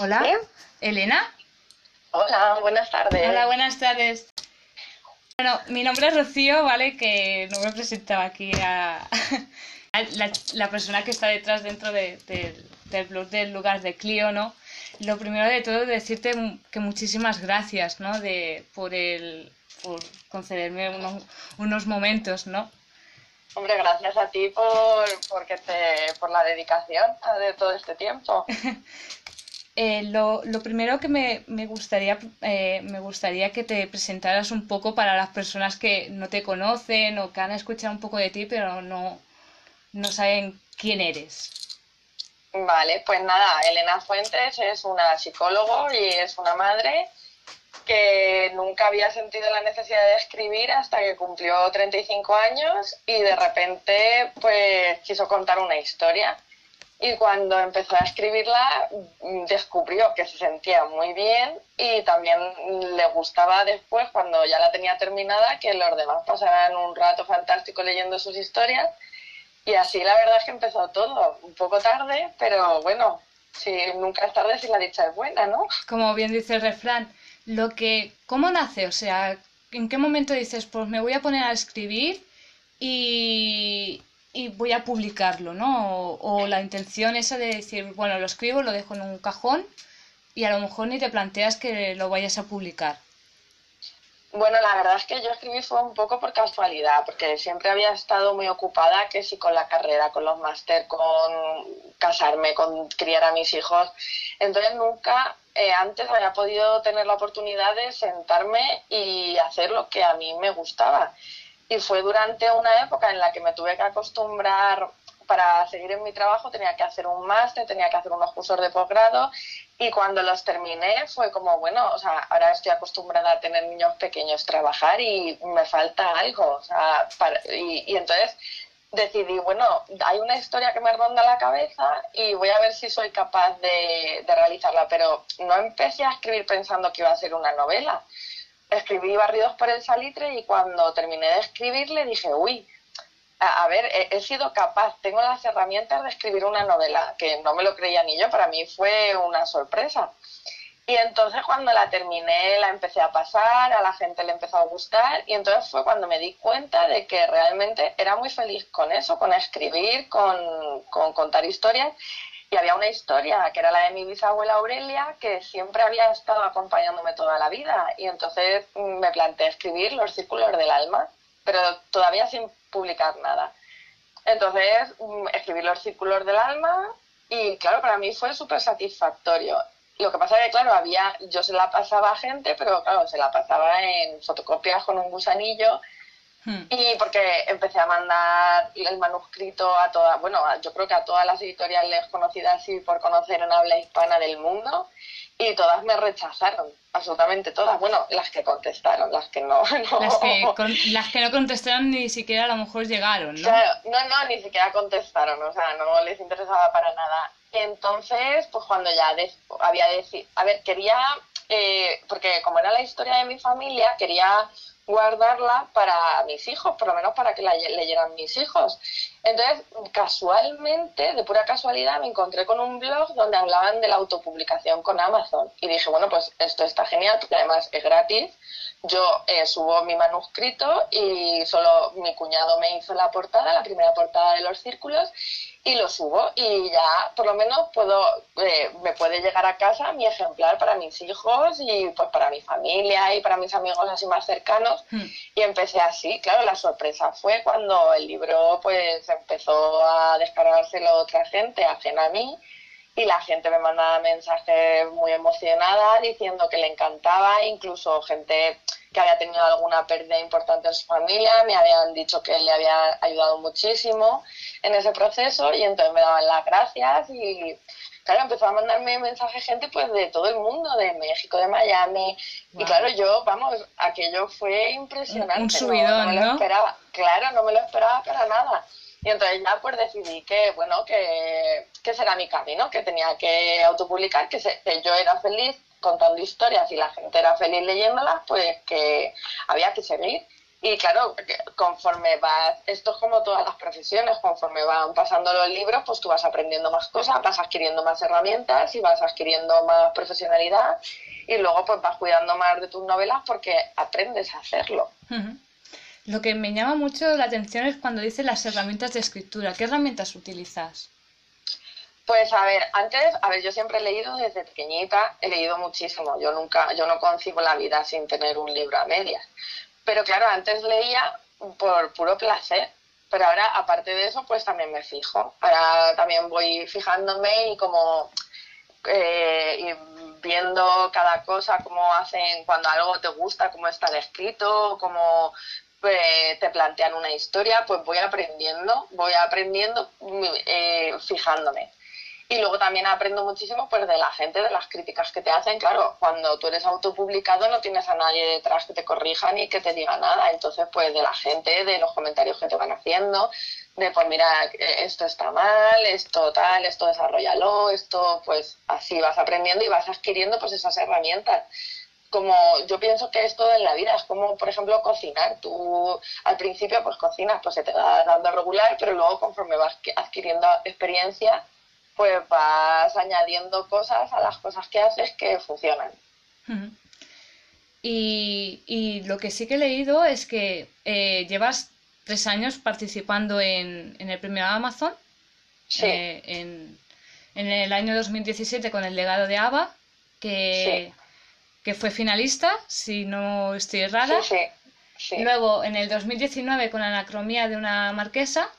Hola, Elena. Hola, buenas tardes. Hola, buenas tardes. Bueno, mi nombre es Rocío, ¿vale? Que no me presentaba aquí a, la, persona que está detrás dentro del blog del lugar de Clio, ¿no? Lo primero de todo, decirte que muchísimas gracias, ¿no? De, por, el, por concederme unos, unos momentos, ¿no? Hombre, gracias a ti por, porque te, por la dedicación de todo este tiempo. Eh, lo, lo, primero que me, me gustaría, eh, me gustaría que te presentaras un poco para las personas que no te conocen o que han escuchado un poco de ti, pero no, no saben quién eres. Vale, pues nada, Elena Fuentes es una psicóloga y es una madre que nunca había sentido la necesidad de escribir hasta que cumplió 35 años y de repente pues quiso contar una historia y cuando empezó a escribirla descubrió que se sentía muy bien y también le gustaba después, cuando ya la tenía terminada, que los demás pasaran un rato fantástico leyendo sus historias. Y así la verdad es que empezó todo, un poco tarde, pero bueno, si nunca es tarde si la dicha es buena, ¿no? Como bien dice el refrán, lo que, ¿cómo nace? O sea, ¿en qué momento dices, pues me voy a poner a escribir y, y voy a publicarlo, ¿no? O, la intención esa de decir, bueno, lo escribo, lo dejo en un cajón y a lo mejor ni te planteas que lo vayas a publicar. Bueno, la verdad es que yo escribí fue un poco por casualidad, porque siempre había estado muy ocupada, que sí con la carrera, con los máster, con casarme, con criar a mis hijos. Entonces nunca eh, antes había podido tener la oportunidad de sentarme y hacer lo que a mí me gustaba. Y fue durante una época en la que me tuve que acostumbrar para seguir en mi trabajo tenía que hacer un máster, tenía que hacer unos cursos de posgrado y cuando los terminé fue como, bueno, o sea, ahora estoy acostumbrada a tener niños pequeños, trabajar y me falta algo, o sea, y, entonces decidí, bueno, hay una historia que me ronda la cabeza y voy a ver si soy capaz de, de realizarla, pero no empecé a escribir pensando que iba a ser una novela, escribí Barridos por el Salitre y cuando terminé de escribirle dije, uy, a, ver, he, sido capaz, tengo las herramientas de escribir una novela, que no me lo creía ni yo, para mí fue una sorpresa. Y entonces cuando la terminé la empecé a pasar, a la gente le empezó a gustar y entonces fue cuando me di cuenta de que realmente era muy feliz con eso, con escribir, con, con contar historias y había una historia que era la de mi bisabuela Aurelia que siempre había estado acompañándome toda la vida y entonces mm, me planteé escribir Los Círculos del Alma, pero todavía sin publicar nada. Entonces mm, escribí Los Círculos del Alma y claro, para mí fue súper satisfactorio. Lo que pasa es que, claro, había, yo se la pasaba a gente, pero claro, se la pasaba en fotocopias con un gusanillo Hmm. Y porque empecé a mandar el manuscrito a todas, bueno, yo creo que a todas las editoriales conocidas y por conocer en habla hispana del mundo, y todas me rechazaron, absolutamente todas. Bueno, las que contestaron, las que no. Las, que las que no contestaron ni siquiera a lo mejor llegaron, ¿no? no, no, ni siquiera contestaron, o sea, no les interesaba para nada. Entonces, pues cuando ya había decir, a ver, quería, eh, porque como era la historia de mi familia, quería guardarla para mis hijos, por lo menos para que la leyeran mis hijos. Entonces, casualmente, de pura casualidad, me encontré con un blog donde hablaban de la autopublicación con Amazon. Y dije, bueno, pues esto está genial, porque además es gratis. Yo eh, subo mi manuscrito y solo mi cuñado me hizo la portada, la primera portada de los círculos, y lo subo. Y ya por lo menos puedo eh, me puede llegar a casa mi ejemplar para mis hijos y pues para mi familia y para mis amigos así más cercanos. Hmm. y empecé así. Claro la sorpresa fue cuando el libro pues empezó a descargárselo otra gente ajena a mí y la gente me mandaba mensajes muy emocionada diciendo que le encantaba incluso gente que había tenido alguna pérdida importante en su familia me habían dicho que le había ayudado muchísimo en ese proceso y entonces me daban las gracias y claro, empezó a mandarme mensajes gente pues de todo el mundo, de México, de Miami y claro, yo, vamos, aquello fue impresionante. Un subidón, no, me lo esperaba, claro, no me lo esperaba para nada. Y entonces ya pues decidí que, bueno, que, que será mi camino, que tenía que autopublicar, que, que yo era feliz contando historias y la gente era feliz leyéndolas, pues que había que seguir. Y claro, conforme vas, esto es como todas las profesiones, conforme van pasando los libros, pues tú vas aprendiendo más cosas, vas adquiriendo más herramientas y vas adquiriendo más profesionalidad y luego pues vas cuidando más de tus novelas porque aprendes a hacerlo. Lo que me llama mucho la atención es cuando dices las herramientas de escritura. ¿Qué herramientas utilizas? Pues a ver, antes, a ver, yo siempre he leído desde pequeñita, he leído muchísimo. Yo nunca, yo no concibo la vida sin tener un libro a medias. Pero claro, antes leía por puro placer, pero ahora aparte de eso, pues también me fijo. Ahora también voy fijándome y como eh, viendo cada cosa, cómo hacen cuando algo te gusta, cómo está escrito, cómo eh, te plantean una historia, pues voy aprendiendo, voy aprendiendo eh, fijándome. Y luego también aprendo muchísimo pues de la gente, de las críticas que te hacen. Claro, cuando tú eres autopublicado no tienes a nadie detrás que te corrija ni que te diga nada. Entonces, pues de la gente, de los comentarios que te van haciendo, de pues mira, esto está mal, esto tal, esto desarrollalo, esto pues así vas aprendiendo y vas adquiriendo pues esas herramientas como yo pienso que es todo en la vida, es como por ejemplo cocinar, tú al principio pues cocinas, pues se te va dando regular, pero luego conforme vas adquiriendo experiencia, pues vas añadiendo cosas a las cosas que haces que funcionan. Y, lo que sí que he leído es que eh, llevas tres años participando en, el premio Amazon. Eh, en, el año 2017 con el legado de ABBA, que, que fue finalista, si no estoy errada. Luego en el 2019 con Anacromía de una marquesa.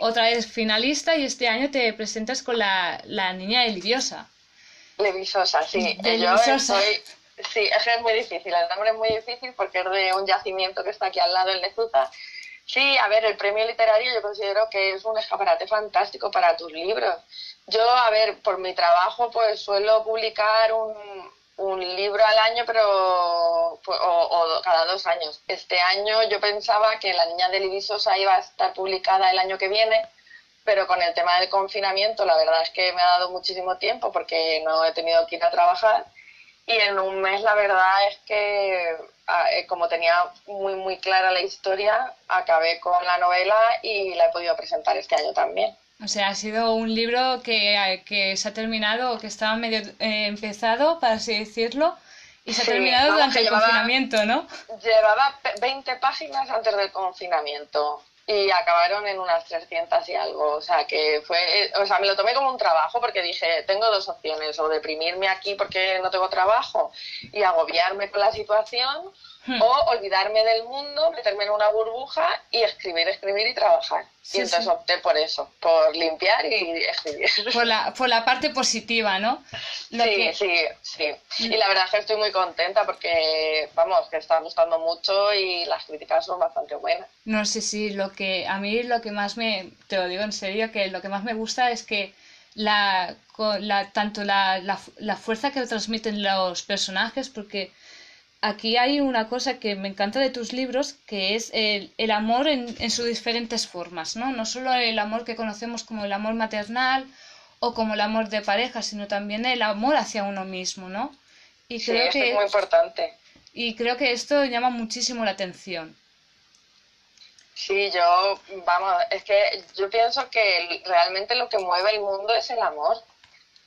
Otra vez finalista y este año te presentas con la, la niña Eliviosa. Levisosa, sí. Yo soy, sí, es que es muy difícil. El nombre es muy difícil porque es de un yacimiento que está aquí al lado en Lezuza. Sí, a ver, el premio literario yo considero que es un escaparate fantástico para tus libros. Yo, a ver, por mi trabajo, pues suelo publicar un, un libro al año, pero pues, o, cada dos años. Este año yo pensaba que La Niña de Libisosa iba a estar publicada el año que viene, pero con el tema del confinamiento la verdad es que me ha dado muchísimo tiempo porque no he tenido que ir a trabajar y en un mes la verdad es que eh, como tenía muy muy clara la historia, acabé con la novela y la he podido presentar este año también. O sea, ha sido un libro que, que se ha terminado, que estaba medio eh, empezado, para así decirlo, y se ha terminado durante el confinamiento, ¿no? Llevaba 20 páginas antes del confinamiento y acabaron en unas 300 y algo. O sea, que fue, eh, o sea, me lo tomé como un trabajo porque dije, tengo dos opciones, o deprimirme aquí porque no tengo trabajo y agobiarme con la situación, Hmm. O olvidarme del mundo, meterme en una burbuja y escribir, escribir y trabajar. y entonces opté por eso, por limpiar y escribir. Por la, por la parte positiva, ¿no? sí, sí, sí. Y la verdad es que estoy muy contenta porque, vamos, que está gustando mucho y las críticas son bastante buenas. No sé si lo que, a mí lo que más me, te lo digo en serio, que lo que más me gusta es que la, la tanto la, la, la fuerza que transmiten los personajes, porque aquí hay una cosa que me encanta de tus libros, que es el, amor en, sus diferentes formas, ¿no? No solo el amor que conocemos como el amor maternal o como el amor de pareja, sino también el amor hacia uno mismo, ¿no? Y sí, creo que, es muy importante. Y creo que esto llama muchísimo la atención. Sí, yo, vamos, es que yo pienso que realmente lo que mueve el mundo es el amor.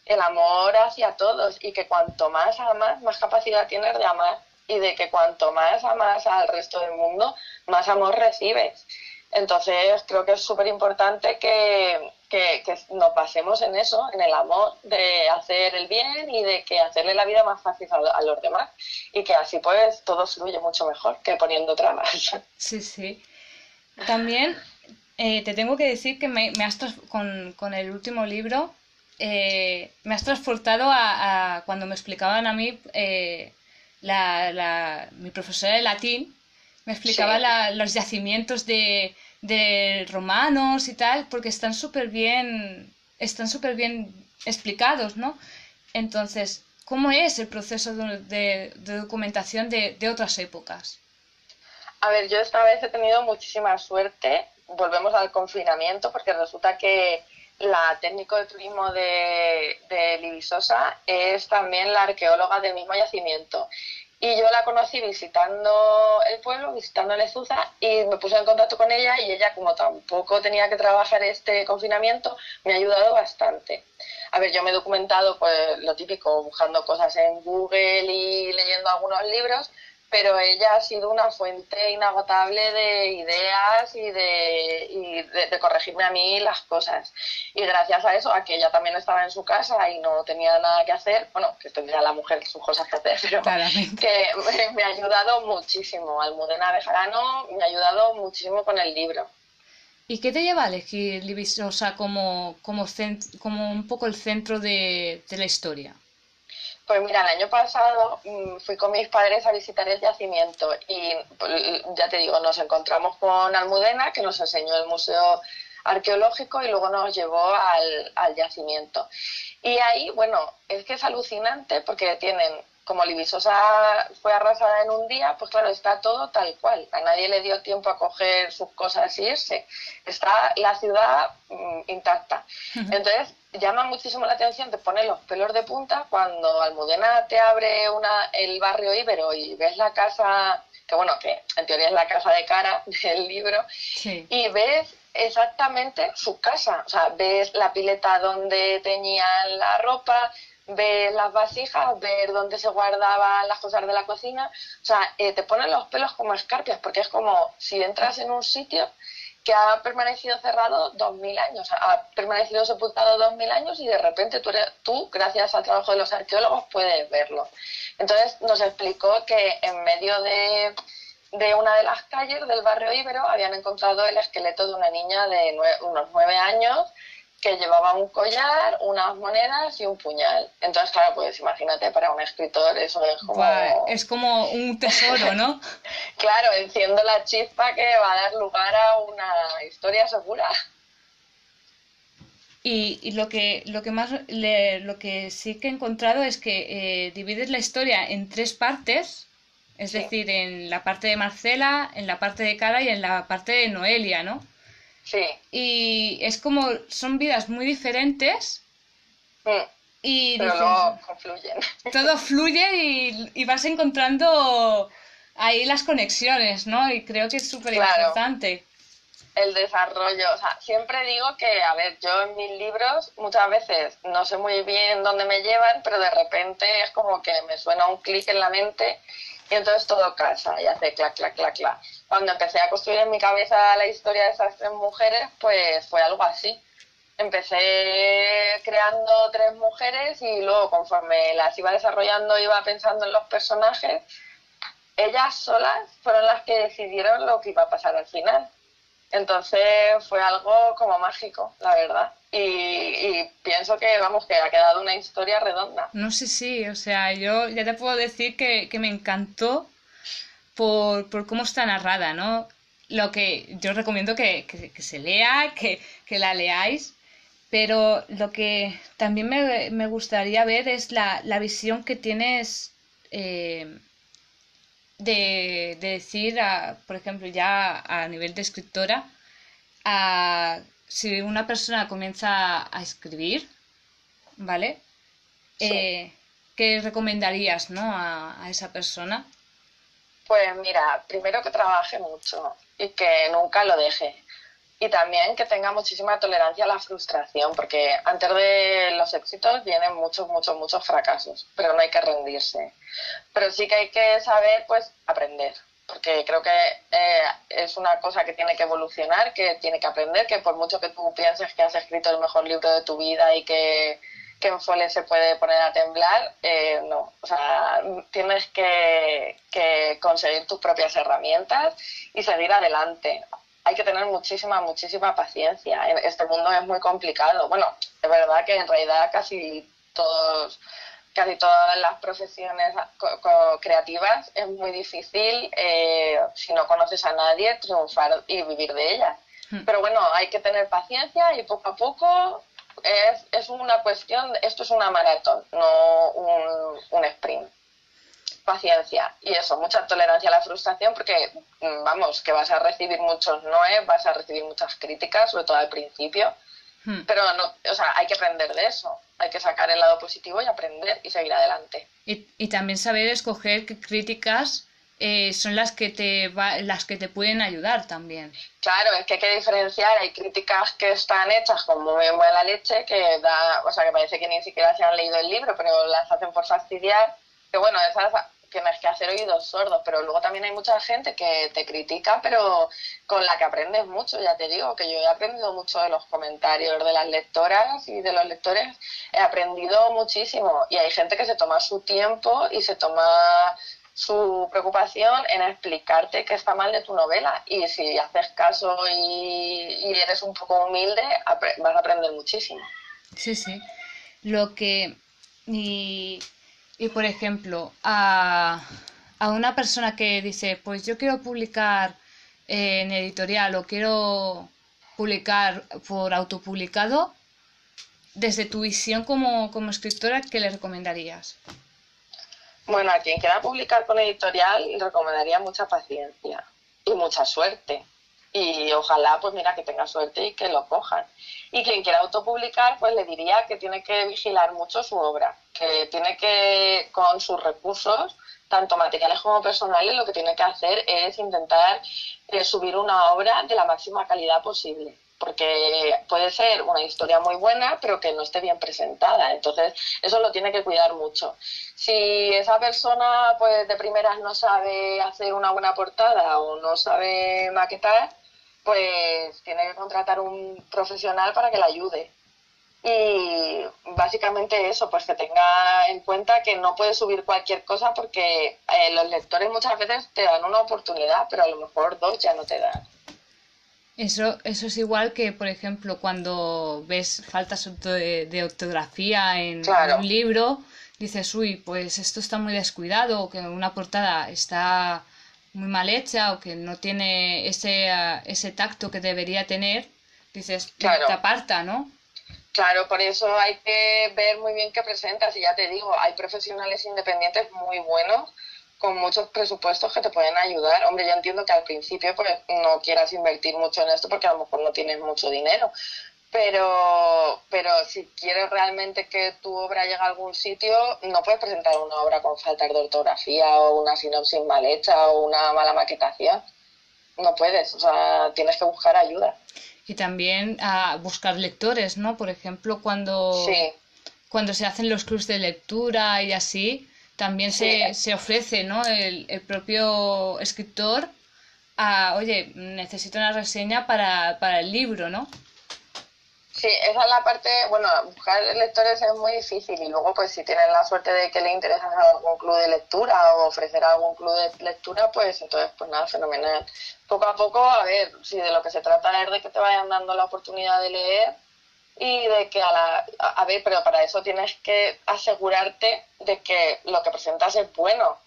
El amor hacia todos y que cuanto más amas, más capacidad tienes de amar y de que cuanto más amas al resto del mundo, más amor recibes. Entonces creo que es súper importante que, que, nos basemos en eso, en el amor de hacer el bien y de que hacerle la vida más fácil a, los demás y que así pues todo fluye mucho mejor que poniendo trabas. Sí, sí. También eh, te tengo que decir que me, has con, con, el último libro eh, me has transportado a, a, cuando me explicaban a mí eh, la, la, mi profesora de latín me explicaba los yacimientos de, de, romanos y tal, porque están súper bien, están súper bien explicados, ¿no? Entonces, ¿cómo es el proceso de, de, documentación de, de otras épocas? A ver, yo esta vez he tenido muchísima suerte. Volvemos al confinamiento porque resulta que la técnico de turismo de, de Libisosa es también la arqueóloga del mismo yacimiento. Y yo la conocí visitando el pueblo, visitando Lezuza, y me puse en contacto con ella y ella, como tampoco tenía que trabajar este confinamiento, me ha ayudado bastante. A ver, yo me he documentado, pues lo típico, buscando cosas en Google y leyendo algunos libros, pero ella ha sido una fuente inagotable de ideas y, de, de, corregirme a mí las cosas. Y gracias a eso, a que ella también estaba en su casa y no tenía nada que hacer, bueno, que tendría la mujer sus cosas que hacer, pero que me, ha ayudado muchísimo. Almudena Bejarano me ha ayudado muchísimo con el libro. ¿Y qué te lleva a elegir Libisosa como, como, como un poco el centro de la historia? Pues mira, el año pasado mm, fui con mis padres a visitar el yacimiento y pues, ya te digo, nos encontramos con Almudena, que nos enseñó el museo arqueológico y luego nos llevó al, al yacimiento. Y ahí, bueno, es que es alucinante porque tienen como Libisosa fue arrasada en un día, pues claro, está todo tal cual. A nadie le dio tiempo a coger sus cosas y irse. Está la ciudad mm, intacta. Entonces, llama muchísimo la atención, te pone los pelos de punta cuando Almudena te abre una, el barrio íbero y ves la casa, que bueno, que en teoría es la casa de cara del libro, y ves exactamente su casa. O sea, ves la pileta donde tenían la ropa, ver las vasijas, ver dónde se guardaban las cosas de la cocina. O sea, eh, te ponen los pelos como escarpias, porque es como si entras en un sitio que ha permanecido cerrado dos mil años, ha permanecido sepultado dos mil años y de repente tú, tú, gracias al trabajo de los arqueólogos, puedes verlo. Entonces nos explicó que en medio de, de una de las calles del barrio Ibero habían encontrado el esqueleto de una niña de unos nueve años que llevaba un collar, unas monedas y un puñal. Entonces, claro, pues imagínate, para un escritor eso es como... es como un tesoro, ¿no? claro, enciendo la chispa que va a dar lugar a una historia segura. Y, lo que lo que más lo que sí que he encontrado es que eh, divides la historia en tres partes, es decir, en la parte de Marcela, en la parte de Cara y en la parte de Noelia, ¿no? Sí. Y es como, son vidas muy diferentes. Y Pero luego confluyen. Todo fluye y, vas encontrando ahí las conexiones, ¿no? Y creo que es súper importante. El desarrollo, o sea, siempre digo que, a ver, yo en mis libros muchas veces no sé muy bien dónde me llevan, pero de repente es como que me suena un clic en la mente y entonces todo casa y hace clac, clac, clac, clac cuando empecé a construir en mi cabeza la historia de esas tres mujeres, pues fue algo así. Empecé creando tres mujeres y luego conforme las iba desarrollando, iba pensando en los personajes, ellas solas fueron las que decidieron lo que iba a pasar al final. Entonces fue algo como mágico, la verdad. Y, pienso que, vamos, que ha quedado una historia redonda. No sé si, o sea, yo ya te puedo decir que, que me encantó por, por cómo está narrada, ¿no? Lo que yo recomiendo que, que, se lea, que, la leáis, pero lo que también me, me gustaría ver es la, la visión que tienes eh, de, de, decir, por ejemplo, ya a nivel de escritora, a, si una persona comienza a escribir, ¿vale? Eh, ¿Qué recomendarías ¿no? a, a esa persona? Pues mira, primero que trabaje mucho y que nunca lo deje. Y también que tenga muchísima tolerancia a la frustración, porque antes de los éxitos vienen muchos, muchos, muchos fracasos, pero no hay que rendirse. Pero sí que hay que saber, pues, aprender, porque creo que eh, es una cosa que tiene que evolucionar, que tiene que aprender, que por mucho que tú pienses que has escrito el mejor libro de tu vida y que que en Fole se puede poner a temblar, eh, no. O sea, tienes que, conseguir tus propias herramientas y seguir adelante. Hay que tener muchísima, muchísima paciencia. Este mundo es muy complicado. Bueno, es verdad que en realidad casi todos casi todas las profesiones creativas es muy difícil eh, si no conoces a nadie triunfar y vivir de ellas. Hmm. Pero bueno, hay que tener paciencia y poco a poco es, es una cuestión, esto es una maratón, no un, un sprint paciencia y eso, mucha tolerancia a la frustración porque, mm, vamos, que vas a recibir muchos noes, vas a recibir muchas críticas, sobre todo al principio, Hmm. Pero no, o sea, hay que aprender de eso. Hay que sacar el lado positivo y aprender y seguir adelante. Y, y también saber escoger qué críticas eh, son las que te las que te pueden ayudar también. Claro, es que hay que diferenciar, hay críticas que están hechas con muy buena leche, que da, o sea, que parece que ni siquiera se han leído el libro, pero las hacen por fastidiar, que bueno, esas tienes que hacer oídos sordos, pero luego también hay mucha gente que te critica, pero con la que aprendes mucho, ya te digo, que yo he aprendido mucho de los comentarios de las lectoras y de los lectores, he aprendido muchísimo y hay gente que se toma su tiempo y se toma su preocupación en explicarte qué está mal de tu novela y si haces caso y, eres un poco humilde vas a aprender muchísimo. Sí, sí. Lo que... Y, y por ejemplo, a, a una persona que dice, pues yo quiero publicar en editorial o quiero publicar por autopublicado, desde tu visión como, como escritora, ¿qué le recomendarías? Bueno, a quien quiera publicar con editorial recomendaría mucha paciencia y mucha suerte. Y ojalá, pues mira, que tenga suerte y que lo cojan. Y quien quiera autopublicar, pues le diría que tiene que vigilar mucho su obra, que tiene que, con sus recursos, tanto materiales como personales, lo que tiene que hacer es intentar eh, subir una obra de la máxima calidad posible porque puede ser una historia muy buena, pero que no esté bien presentada. Entonces, eso lo tiene que cuidar mucho. Si esa persona, pues de primeras no sabe hacer una buena portada o no sabe maquetar, pues tiene que contratar un profesional para que la ayude. Y básicamente eso, pues que tenga en cuenta que no puedes subir cualquier cosa porque eh, los lectores muchas veces te dan una oportunidad, pero a lo mejor dos ya no te dan. Eso, eso es igual que, por ejemplo, cuando ves faltas de, ortografía en, un libro, dices, uy, pues esto está muy descuidado, que una portada está muy mal hecha, o que no tiene ese, ese tacto que debería tener, dices, claro. te aparta, ¿no? Claro, por eso hay que ver muy bien qué presentas, y ya te digo, hay profesionales independientes muy buenos con muchos presupuestos que te pueden ayudar. Hombre, yo entiendo que al principio pues, no quieras invertir mucho en esto porque a lo mejor no tienes mucho dinero, pero, pero si quieres realmente que tu obra llegue a algún sitio, no puedes presentar una obra con faltas de ortografía o una sinopsis mal hecha o una mala maquetación. No puedes, o sea, tienes que buscar ayuda. Y también a buscar lectores, ¿no? Por ejemplo, cuando, cuando se hacen los clubs de lectura y así, también se, se ofrece, ¿no? El, el, propio escritor a, oye, necesito una reseña para, para el libro, ¿no? Sí, esa es la parte, bueno, buscar lectores es muy difícil y luego pues si tienen la suerte de que le interesa algún club de lectura o ofrecer algún club de lectura, pues entonces pues nada, fenomenal. Poco a poco, a ver, si de lo que se trata es de que te vayan dando la oportunidad de leer, y de que a la... A, ver, pero para eso tienes que asegurarte de que lo que presentas es bueno.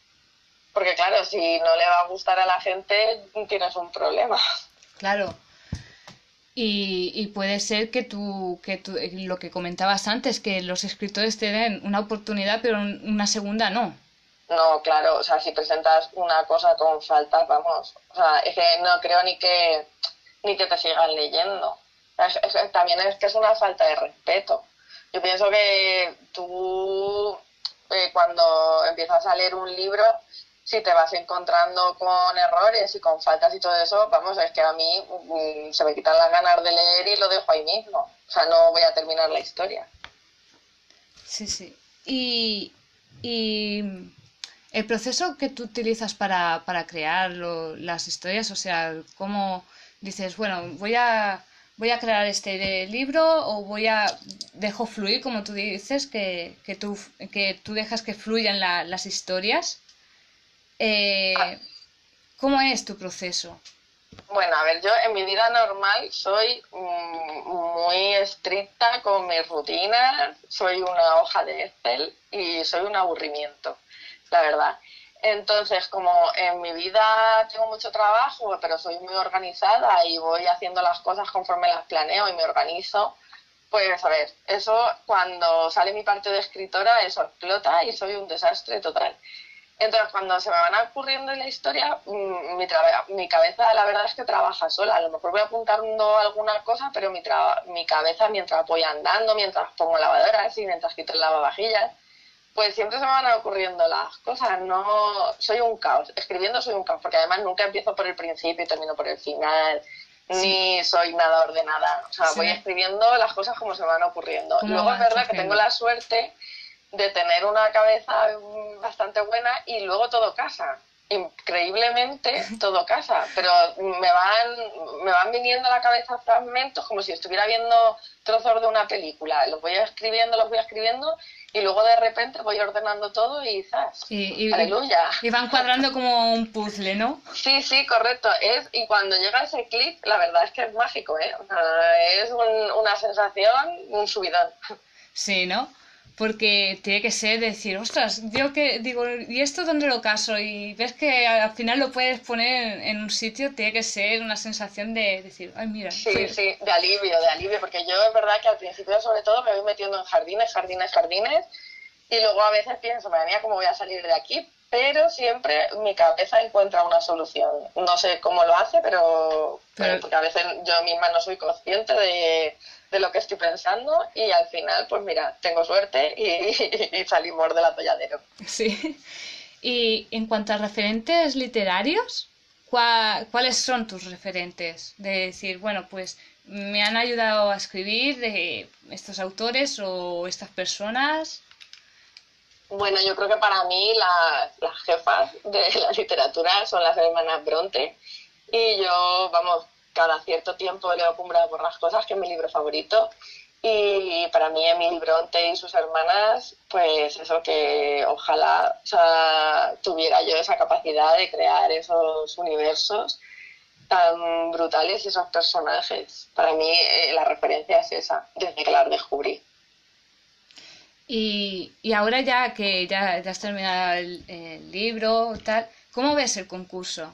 Porque claro, si no le va a gustar a la gente, tienes un problema. Claro. Y, y puede ser que tú, que tú, lo que comentabas antes, que los escritores te den una oportunidad, pero una segunda no. No, claro, o sea, si presentas una cosa con faltas, vamos, o sea, es que no creo ni que, ni que te sigan leyendo también es que es una falta de respeto. Yo pienso que tú, eh, cuando empiezas a leer un libro, si te vas encontrando con errores y con faltas y todo eso, vamos, es que a mí mm, se me quitan las ganas de leer y lo dejo ahí mismo. O sea, no voy a terminar la historia. Sí, sí. Y, y el proceso que tú utilizas para, para crear las historias, o sea, cómo dices, bueno, voy a voy a crear este libro o voy a dejo fluir, como tú dices, que, que, tú, que tú dejas que fluyan las historias. Eh, ¿Cómo es tu proceso? Bueno, a ver, yo en mi vida normal soy mm, muy estricta con mis rutinas, soy una hoja de Excel y soy un aburrimiento, la verdad. Entonces, como en mi vida tengo mucho trabajo, pero soy muy organizada y voy haciendo las cosas conforme las planeo y me organizo, pues a ver, eso cuando sale mi parte de escritora, eso explota y soy un desastre total. Entonces, cuando se me van ocurriendo en la historia, mm, mi, mi cabeza la verdad es que trabaja sola. A lo mejor voy apuntando alguna cosa, pero mi, mi cabeza mientras voy andando, mientras pongo lavadoras y mientras quito el lavavajillas, pues siempre se me van ocurriendo las cosas. No soy un caos. Escribiendo soy un caos, porque además nunca empiezo por el principio y termino por el final. Ni soy nada ordenada. O sea, voy escribiendo las cosas como se me van ocurriendo. Luego es verdad que tengo la suerte de tener una cabeza bastante buena y luego todo casa. Increíblemente todo casa, pero me van, me van viniendo a la cabeza fragmentos como si estuviera viendo trozos de una película. Los voy escribiendo, los voy escribiendo y luego de repente voy ordenando todo y ¡zas! Y, ¡Aleluya! Y van cuadrando como un puzzle, ¿no? Sí, sí, correcto. Es, y cuando llega ese clic, la verdad es que es mágico, ¿eh? es una sensación, un subidón. Sí, ¿no? Porque tiene que ser decir, ostras, yo que digo, ¿y esto dónde lo caso? Y ves que al final lo puedes poner en un sitio, tiene que ser una sensación de decir, ay, mira. Sí, sí, de alivio, de alivio, porque yo es verdad que al principio sobre todo me voy metiendo en jardines, jardines, jardines, y luego a veces pienso, me venía cómo voy a salir de aquí, pero siempre mi cabeza encuentra una solución. No sé cómo lo hace, pero, pero porque a veces yo misma no soy consciente de de lo que estoy pensando y al final, pues mira, tengo suerte y, salimos del atolladero. Sí. Y en cuanto a referentes literarios, ¿cuáles son tus referentes? De decir, bueno, pues me han ayudado a escribir de estos autores o estas personas. Bueno, yo creo que para mí las jefas de la literatura son las hermanas Bronte. Y yo, vamos, cada cierto tiempo leo Cumbra por las cosas, que es mi libro favorito. Y para mí, Emily Bronte y sus hermanas, pues eso que ojalá tuviera yo esa capacidad de crear esos universos tan brutales y esos personajes. Para mí eh, la referencia es esa, desde que la descubrí. Y, y ahora ya que ya, has terminado el, el libro, tal, ¿cómo ves el concurso?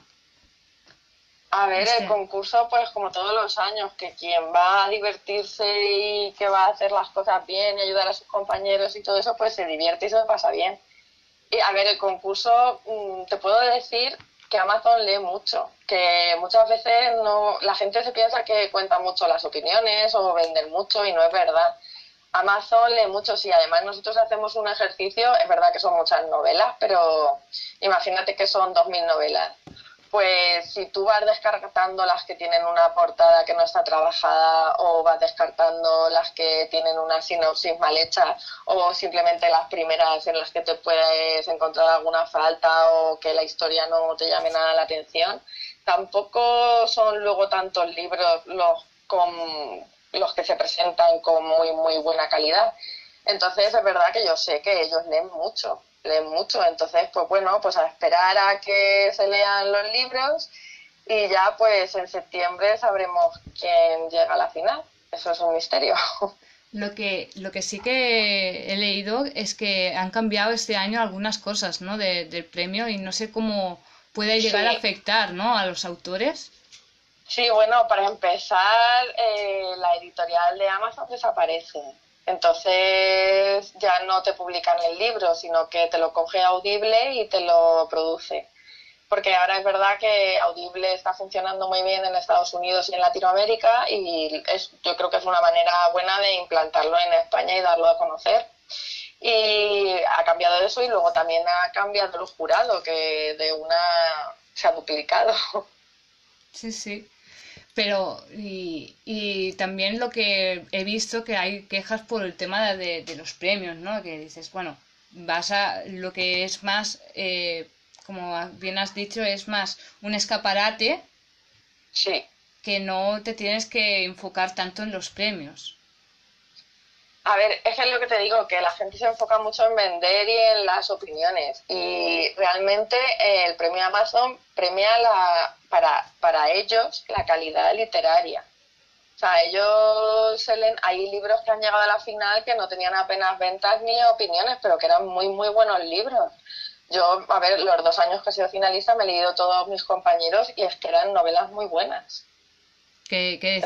A ver, el concurso, pues como todos los años, que quien va a divertirse y que va a hacer las cosas bien y ayudar a sus compañeros y todo eso, pues se divierte y se lo pasa bien. Y a ver, el concurso, mm, te puedo decir que Amazon lee mucho, que muchas veces no, la gente se piensa que cuenta mucho las opiniones o venden mucho y no es verdad. Amazon lee mucho, sí, además nosotros hacemos un ejercicio, es verdad que son muchas novelas, pero imagínate que son 2.000 novelas pues si tú vas descartando las que tienen una portada que no está trabajada o vas descartando las que tienen una sinopsis mal hecha o simplemente las primeras en las que te puedes encontrar alguna falta o que la historia no te llame nada la atención, tampoco son luego tantos libros los, con, los que se presentan con muy, muy buena calidad. Entonces es verdad que yo sé que ellos leen mucho leen mucho. Entonces, pues bueno, pues a esperar a que se lean los libros y ya pues en septiembre sabremos quién llega a la final. Eso es un misterio. Lo que, lo que sí que he leído es que han cambiado este año algunas cosas ¿no? del premio y no sé cómo puede llegar a afectar ¿no? a los autores. Sí, bueno, para empezar, eh, la editorial de Amazon desaparece. Entonces ya no te publican el libro, sino que te lo coge Audible y te lo produce. Porque ahora es verdad que Audible está funcionando muy bien en Estados Unidos y en Latinoamérica y es, yo creo que es una manera buena de implantarlo en España y darlo a conocer. Y ha cambiado eso y luego también ha cambiado el jurado, que de una se ha duplicado. Sí, sí. Pero, y, y, también lo que he visto que hay quejas por el tema de, de los premios, ¿no? Que dices, bueno, vas a lo que es más, eh, como bien has dicho, es más un escaparate. Sí. Que no te tienes que enfocar tanto en los premios. A ver, es que es lo que te digo, que la gente se enfoca mucho en vender y en las opiniones. Y realmente eh, el premio Amazon premia la, para, para ellos la calidad literaria. O sea, ellos se leen, hay libros que han llegado a la final que no tenían apenas ventas ni opiniones, pero que eran muy, muy buenos libros. Yo, a ver, los dos años que he sido finalista me he leído todos mis compañeros y es que eran novelas muy buenas. ¿Qué, qué,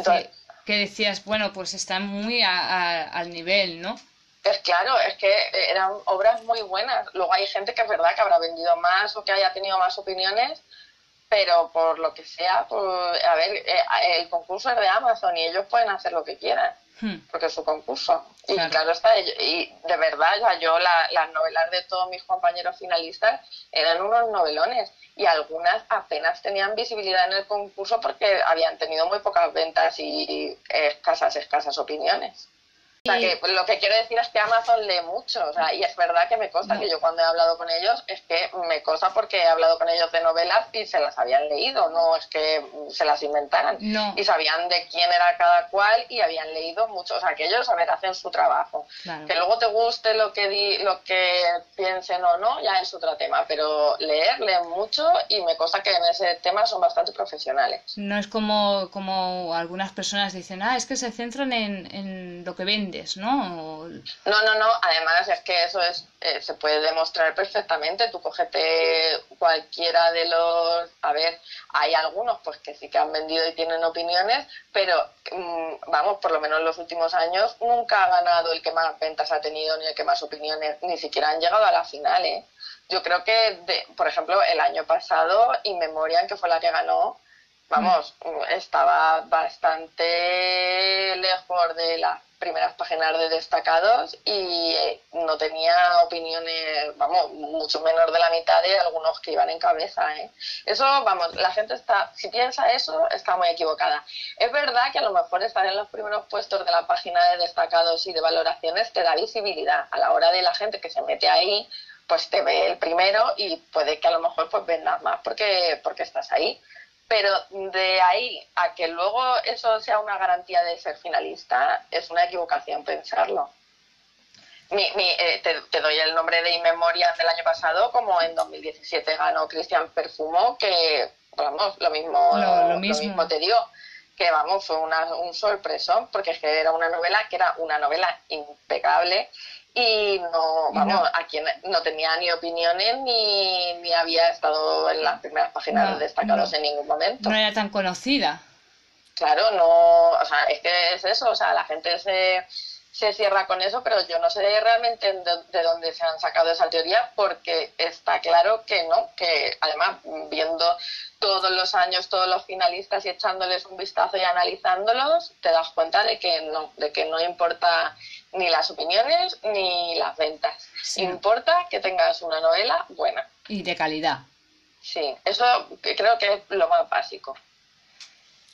que decías, bueno, pues están muy al nivel, ¿no? Es claro, es que eran obras muy buenas. Luego hay gente que es verdad que habrá vendido más o que haya tenido más opiniones, pero por lo que sea, pues, a ver, eh, el concurso es de Amazon y ellos pueden hacer lo que quieran, hmm. porque es su concurso. Y claro está, y de verdad, yo las novelas de todos mis compañeros finalistas eran unos novelones y algunas apenas tenían visibilidad en el concurso porque habían tenido muy pocas ventas y escasas, escasas opiniones. O sea, que lo que quiero decir es que Amazon lee mucho, o sea, y es verdad que me consta que yo cuando he hablado con ellos, es que me consta porque he hablado con ellos de novelas y se las habían leído, no es que se las inventaran. Y sabían de quién era cada cual y habían leído mucho, o sea, que ellos, a ver, hacen su trabajo. Que luego te guste lo que, di, lo que piensen o no, ya es otro tema, pero leer, leen mucho y me consta que en ese tema son bastante profesionales. No es como, como algunas personas dicen, ah, es que se centran en, en lo que ven ¿no? No, no. Además es que eso es eh, se puede demostrar perfectamente. Tú cogete cualquiera de los... A ver, hay algunos pues que sí que han vendido y tienen opiniones, pero mm, vamos, por lo menos en los últimos años nunca ha ganado el que más ventas ha tenido ni el que más opiniones, ni siquiera han llegado a la final, ¿eh? Yo creo que, por ejemplo, el año pasado, Inmemorial, que fue la que ganó, vamos, estaba bastante lejos de la primeras páginas de destacados y eh, no tenía opiniones, vamos, mucho menos de la mitad de algunos que iban en cabeza. ¿eh? Eso, vamos, la gente está, si piensa eso, está muy equivocada. Es verdad que a lo mejor estar en los primeros puestos de la página de destacados y de valoraciones te da visibilidad a la hora de la gente que se mete ahí pues te ve el primero y puede que a lo mejor pues vendas más porque, porque estás ahí pero de ahí a que luego eso sea una garantía de ser finalista, es una equivocación pensarlo. Mi, eh, te, doy el nombre de Inmemoria del año pasado, como en 2017 ganó Cristian Perfumo, que, vamos, lo mismo, lo, mismo. te digo, que vamos, fue una, un sorpresón, porque es que era una novela que era una novela impecable y no, vamos, a quien no tenía ni opiniones ni, ni había estado en las primeras páginas destacados en ningún momento. No era tan conocida. Claro, no, o sea, es que es eso, o sea, la gente se, se cierra con eso, pero yo no sé realmente de, dónde se han sacado esa teoría, porque está claro que no, que además viendo todos los años todos los finalistas y echándoles un vistazo y analizándolos, te das cuenta de que no, de que no importa ni las opiniones ni las ventas. Importa que tengas una novela buena. Y de calidad. Sí, eso creo que es lo más básico.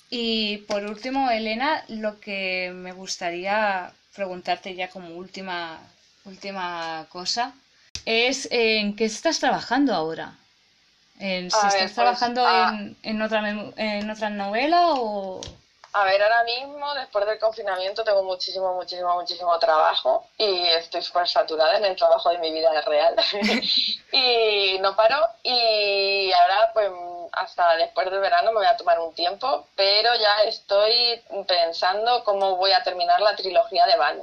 Y por último, Elena, lo que me gustaría preguntarte ya como última, última cosa es en qué estás trabajando ahora. En, si estás pues, trabajando ah. en, en, otra, en otra novela o... A ver, ahora mismo, después del confinamiento, tengo muchísimo, muchísimo, muchísimo trabajo y estoy súper saturada en el trabajo de mi vida real. y no paro. Y ahora, pues, hasta después del verano me voy a tomar un tiempo, pero ya estoy pensando cómo voy a terminar la trilogía de Van,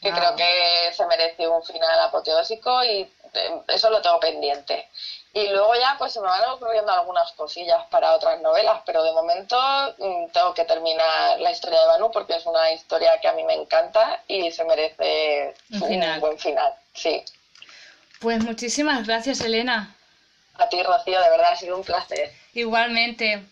que creo que se merece un final apoteósico y eh, eso lo tengo pendiente. Y luego ya pues se me van ocurriendo algunas cosillas para otras novelas, pero de momento mm, tengo que terminar la historia de Banu porque es una historia que a mí me encanta y se merece un, buen final. Sí. Pues muchísimas gracias, Elena. A ti, Rocío, de verdad ha sido un placer. Igualmente.